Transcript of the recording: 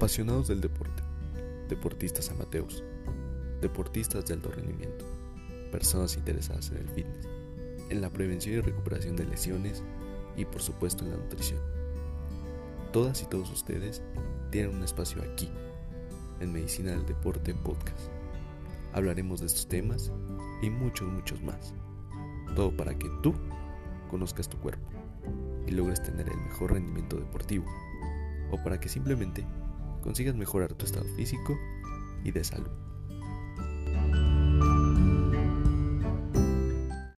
Apasionados del deporte, deportistas amateurs, deportistas de alto rendimiento, personas interesadas en el fitness, en la prevención y recuperación de lesiones y por supuesto en la nutrición. Todas y todos ustedes tienen un espacio aquí, en Medicina del Deporte Podcast. Hablaremos de estos temas y muchos, muchos más. Todo para que tú conozcas tu cuerpo y logres tener el mejor rendimiento deportivo. O para que simplemente consigas mejorar tu estado físico y de salud.